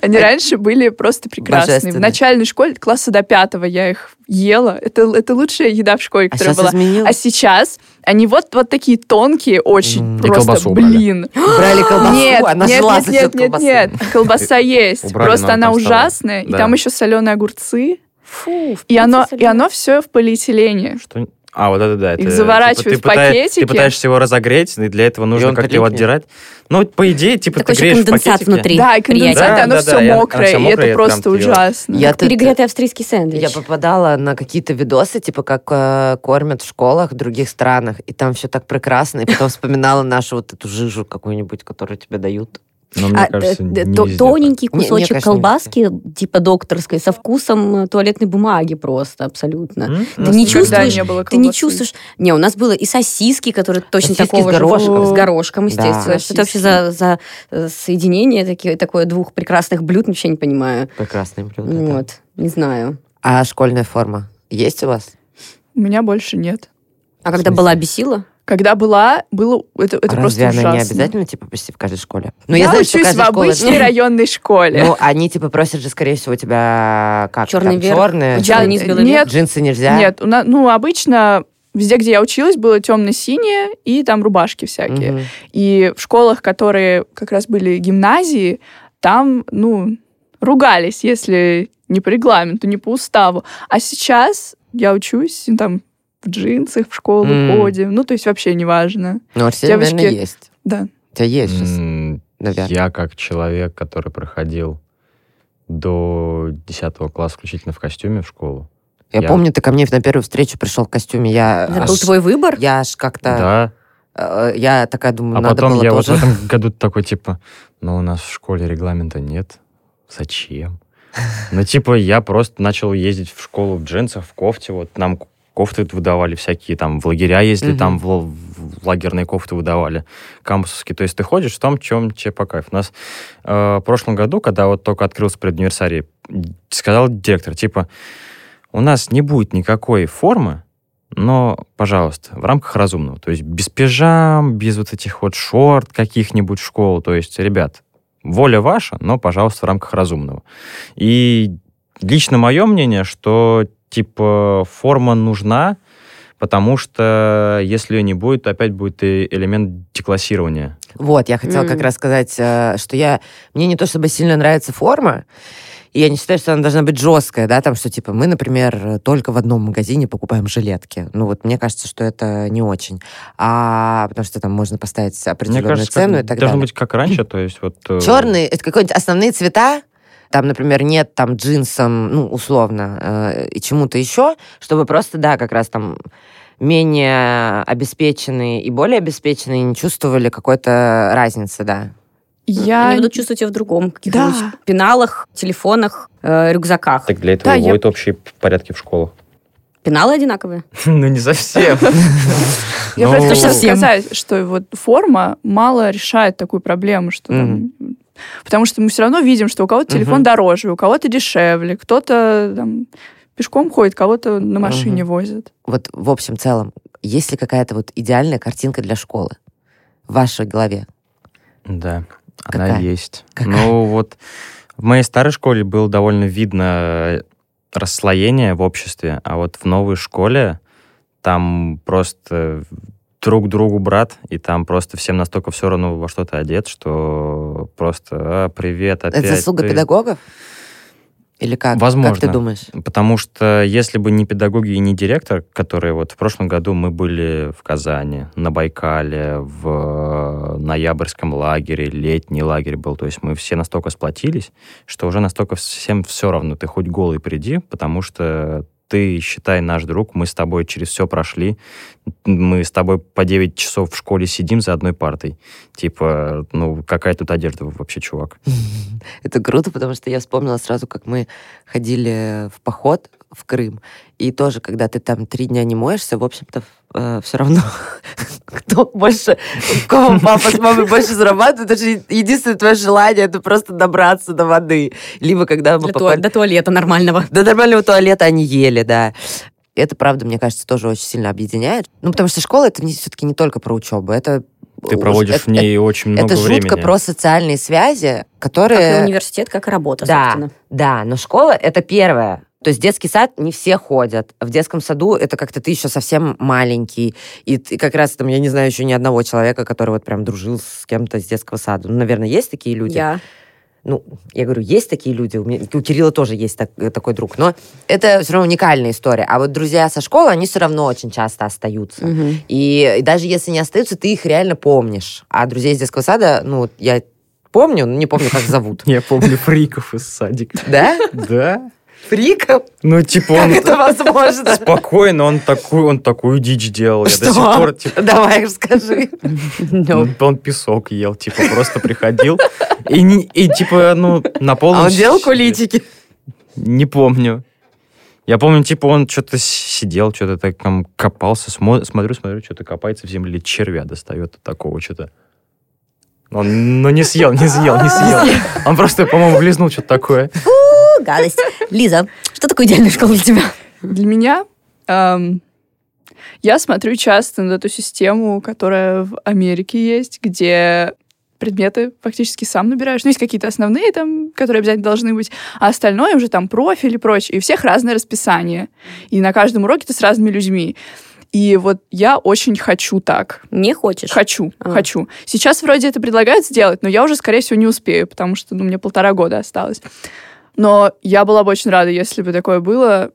Они раньше были просто прекрасные. В начальной школе, класса до пятого я их ела. Это, это лучшая еда в школе, А которая сейчас была. изменилось? А сейчас они вот, вот такие тонкие, очень. И просто, колбасу блин. Брали колбасу, Нет, она нет, жила нет, за нет, нет, нет, колбаса есть. Убрали, Просто но она ужасная, и Да. там еще соленые огурцы, Фу. и оно, вкусно и оно все в полиэтилене. Что... А, вот это да. Их это, заворачивают типа, в ты пыта- пакетики. Ты пытаешься его разогреть, и для этого нужно как-то его отдирать. Ну, по идее, типа, Такой ты греешь в конденсат пакетике. внутри. Да, и конденсат, Да, и оно да, все да, и оно мокрое, всё и мокрое, это просто прям ужасно. Я Как тут- перегретый австрийский сэндвич. Я попадала на какие-то видосы, типа, как э, кормят в школах в других странах, и там все так прекрасно, и потом вспоминала нашу вот эту жижу какую-нибудь, которую тебе дают. Но мне А, кажется, э, не то- везде тоненький Не- не, кусочек конечно, не колбаски, типа докторской, со вкусом э, туалетной бумаги просто, абсолютно. так. М? Ты не чувствуешь, не было Ты не чувствуешь... Не, у нас было и сосиски, которые точно Сосиски такого с горошком. же... С горошком, естественно. Да. Что это вообще за, за э, соединение такие, такое двух прекрасных блюд, вообще не понимаю. Прекрасные блюда. да. Вот, не знаю. А школьная форма есть у вас? У меня больше нет. А когда была бесила? Когда была, было это, это А просто Разве она не ужасно. обязательно, типа, почти в каждой школе? Ну, я, знаю, что учусь в каждая школа- обычной районной школе. Ну, они, типа, просят же, скорее всего, у тебя как? Черный там, верх, черные, Я- черный нет, джинсы нельзя? Нет, у нас, ну, обычно везде, где я училась, было темно-синее и там рубашки всякие. Мгм. И в школах, которые как раз были гимназии, там, ну, ругались, если не по регламенту, не по уставу. А сейчас я учусь, и там в джинсах в школу М. ходим. Ну, то есть вообще неважно. Ну, Арсений, Девочки- наверное, есть. Да. У тебя есть сейчас, М, наверное. Я как человек, который проходил до 10 класса включительно в костюме в школу. Я, я- помню, ты ко мне на первую встречу пришел в костюме. Я Это аж, был твой выбор? я аж как-то... Да. э, Я такая думаю, А надо потом было я вот тоже. в этом году такой, типа, ну, у нас в школе регламента нет. Зачем? Ну, типа, я просто начал ездить в школу в джинсах, в кофте. Вот нам кофты выдавали всякие, там, в лагеря ездили, Мгм. там в, в лагерные кофты выдавали, кампусовские. То есть ты ходишь в том, чем тебе по кайфу. У нас э, в прошлом году, когда вот только открылся предуниверсарий, сказал директор, типа, у нас не будет никакой формы, но, пожалуйста, в рамках разумного. То есть без пижам, без вот этих вот шорт каких-нибудь в школу. То есть, ребят, воля ваша, но, пожалуйста, в рамках разумного. И лично мое мнение, что, типа, форма нужна, потому что если ее не будет, то опять будет и элемент деклассирования. Вот, я хотела как М. раз сказать, э, что я... Мне не то чтобы сильно нравится форма, и я не считаю, что она должна быть жесткая, да, там, что, типа, мы, например, только в одном магазине покупаем жилетки. Ну, вот мне кажется, что это не очень. А потому что там можно поставить Мне определенную кажется, цену как- и так должно далее. быть как раньше, то есть вот... э, Черные, это какие-нибудь основные цвета, там, например, нет там джинсам, ну, условно, э, и чему-то еще, чтобы просто, да, как раз там менее обеспеченные и более обеспеченные не чувствовали какой-то разницы, да. Я... Они будут чувствовать ее в другом. Каких-нибудь Да. пеналах, телефонах, э, рюкзаках. Так для этого Да, и я- вводят общие порядки в школах. Пеналы одинаковые? Ну, не совсем. Я Ну, просто хочу сказать, что вот форма мало решает такую проблему, что Потому что мы все равно видим, что у кого-то телефон Мгм. дороже, у кого-то дешевле, кто-то там, пешком ходит, кого-то на машине Мгм. возят. Вот в общем целом, есть ли какая-то вот идеальная картинка для школы в вашей голове? Да, Какая? она есть. Какая? Ну, вот в моей старой школе было довольно видно расслоение в обществе, а вот в новой школе там просто друг другу брат, и там просто всем настолько все равно во что ты одет, что просто «А, привет, опять Это заслуга ты». педагогов? Или как? Возможно. Как ты думаешь? Потому что если бы не педагоги и не директор, которые вот в прошлом году мы были в Казани, на Байкале, в ноябрьском лагере, летний лагерь был, то есть мы все настолько сплотились, что уже настолько всем все равно, ты хоть голый приди, потому что ты, считай, наш друг, мы с тобой через все прошли, мы с тобой по 9 часов в школе сидим за одной партой. Типа, ну, какая тут одежда вообще, чувак? Это круто, потому что я вспомнила сразу, как мы ходили в поход в Крым, и тоже, когда ты там три дня не моешься, в общем-то, э, все равно кто больше, у кого папа с мамой больше зарабатывает, это же единственное твое желание, это просто добраться до воды. Либо когда мы попали... До туалета нормального. До нормального туалета они ели, да. Это, правда, мне кажется, тоже очень сильно объединяет. Ну, потому что школа — это все-таки не только про учебу, это... Ты проводишь это- в ней очень много Это времени. шутка про социальные связи, Как и которые... университет, как и работа, Да, собственно. да, но школа — это первое. То есть детский сад не все ходят. В детском саду это как-то ты еще совсем маленький. И ты как раз там, я не знаю еще ни одного человека, который вот прям дружил с кем-то из детского сада. Ну, наверное, есть такие люди. Я. Ну, я говорю, есть такие люди, у, меня, у Кирилла тоже есть так- э, такой друг, но это все равно уникальная история. А вот друзья со школы, они все равно очень часто остаются. Мгм. И, и даже если не остаются, ты их реально помнишь. А друзей из детского сада, ну, я помню, но не помню, как зовут. Я помню фриков из садика. Да? Да? Фриков? Ну, типа, Как он это возможно? спокойно, он такую, он такую дичь делал. Я до Что? сих пор, типа, Давай, расскажи. Ну, он, он песок ел, типа, просто приходил. И, и типа, ну, на полном... А он делал куличики? Не помню. Я помню, типа, он что-то сидел, что-то так там копался, смо- смотрю, смотрю, что-то копается в земле, червя достает такого что-то. Он, ну, не съел, не съел, не съел. Он просто, по-моему, влизнул что-то такое. Фу, гадость. Лиза, что такое идеальная школа для тебя? Для меня эм, я смотрю часто на эту систему, которая в Америке есть, где предметы фактически сам набираешь. Ну, есть какие-то основные там, которые обязательно должны быть, а остальное уже там профиль и прочее. И у всех разное расписание. И на каждом уроке ты с разными людьми. И вот я очень хочу так. Не хочешь? Хочу, А. хочу. Сейчас вроде это предлагают сделать, но я уже, скорее всего, не успею, потому что ну, мне полтора года осталось. Но я была бы очень рада, если бы такое было.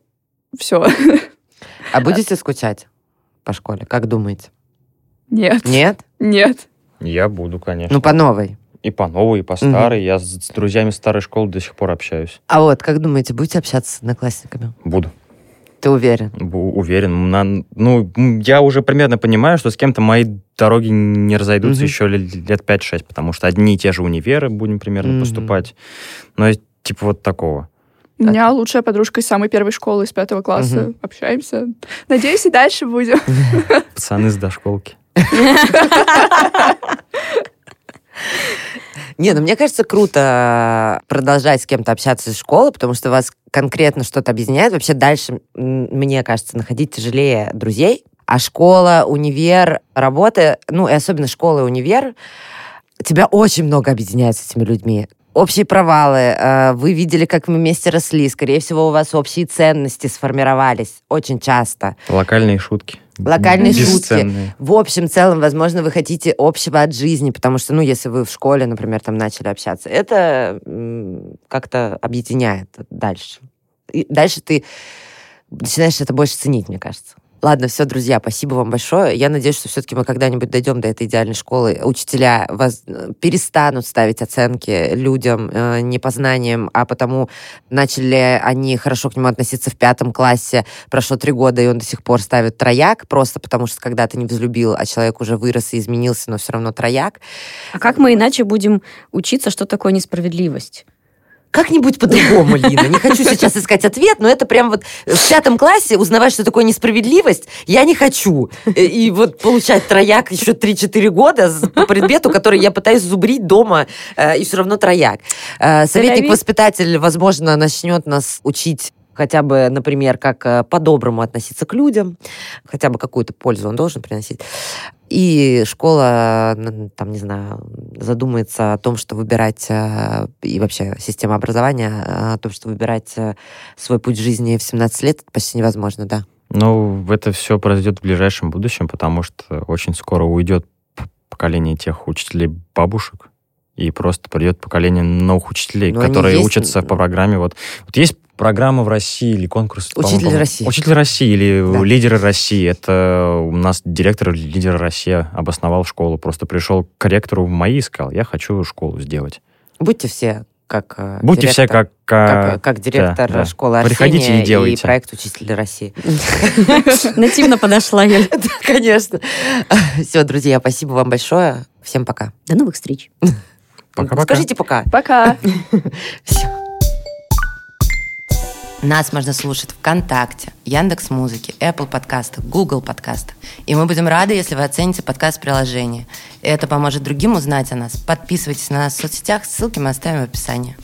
Все. А будете скучать по школе? Как думаете? Нет. Нет? Нет. Я буду, конечно. Ну, по новой. И по новой, и по старой. Я с, с друзьями старой школы до сих пор общаюсь. А вот, как думаете, будете общаться с одноклассниками? Буду. Ты уверен? Бу- Уверен. На- ну, я уже примерно понимаю, что с кем-то мои дороги не разойдутся Мгм. еще ле- лет 5-6, потому что одни и те же универы будем примерно Мгм. поступать. Но типа вот такого. У меня лучшая подружка из самой первой школы, из пятого класса. Мгм. Общаемся. Надеюсь, и дальше будем. Пацаны с дошколки. Не, ну мне кажется, круто продолжать с кем-то общаться из школы, потому что вас конкретно что-то объединяет. Вообще дальше, мне кажется, находить тяжелее друзей. А школа, универ, работа, ну и особенно школа и универ, тебя очень много объединяет с этими людьми. Общие провалы, э, вы видели, как мы вместе росли, скорее всего, у вас общие ценности сформировались очень часто. Локальные шутки. Локальные шутки. В общем целом, возможно, вы хотите общего от жизни, потому что, ну, если вы в школе, например, там начали общаться, это как-то объединяет дальше. И дальше ты начинаешь это больше ценить, мне кажется. Ладно, все, друзья, спасибо вам большое. Я надеюсь, что все-таки мы когда-нибудь дойдем до этой идеальной школы. Учителя воз- перестанут ставить оценки людям э, не по знаниям, а потому начали они хорошо к нему относиться в пятом классе. Прошло три года, и он до сих пор ставит трояк, просто потому что когда ты не взлюбил, а человек уже вырос и изменился, но все равно трояк. А как мы иначе будем учиться, что такое несправедливость? Как-нибудь по-другому, Лина. Не хочу сейчас искать ответ, но это прям вот в пятом классе узнавать, что такое несправедливость, я не хочу. И и вот получать трояк еще 3-4 года по предмету, который я пытаюсь зубрить дома, э, и все равно трояк. Э, Советник-воспитатель, возможно, начнет нас учить хотя бы, например, как э, по-доброму относиться к людям, хотя бы какую-то пользу он должен приносить. И школа, там, не знаю, задумается о том, что выбирать, э, и вообще система образования, э, о том, что выбирать э, свой путь жизни в 17 лет, это почти невозможно, да. Ну, это все произойдет в ближайшем будущем, потому что очень скоро уйдет поколение тех учителей бабушек и просто придет поколение новых учителей, Ну, они которые есть, учатся ну. по программе. Вот, вот есть программа в России или конкурс... Учитель России. Учитель России или Да. лидеры России. Это у нас директор лидера России обосновал школу. Просто пришел к ректору в МАИ и сказал, я хочу школу сделать. Будьте все как э, Будьте все директор. как... как, как- как директор да, да. школы Приходите и делайте. проект «Учитель России». Нативно подошла. Да, Конечно. Все, друзья, спасибо вам большое. Всем пока. До новых встреч. Пока-пока. Скажите пока. Пока. Всё. Нас можно слушать ВКонтакте, Яндекс Музыки, Apple подкастах, Google подкастах. И мы будем рады, если вы оцените подкаст в приложении. Это поможет другим узнать о нас. Подписывайтесь на нас в соцсетях, ссылки мы оставим в описании.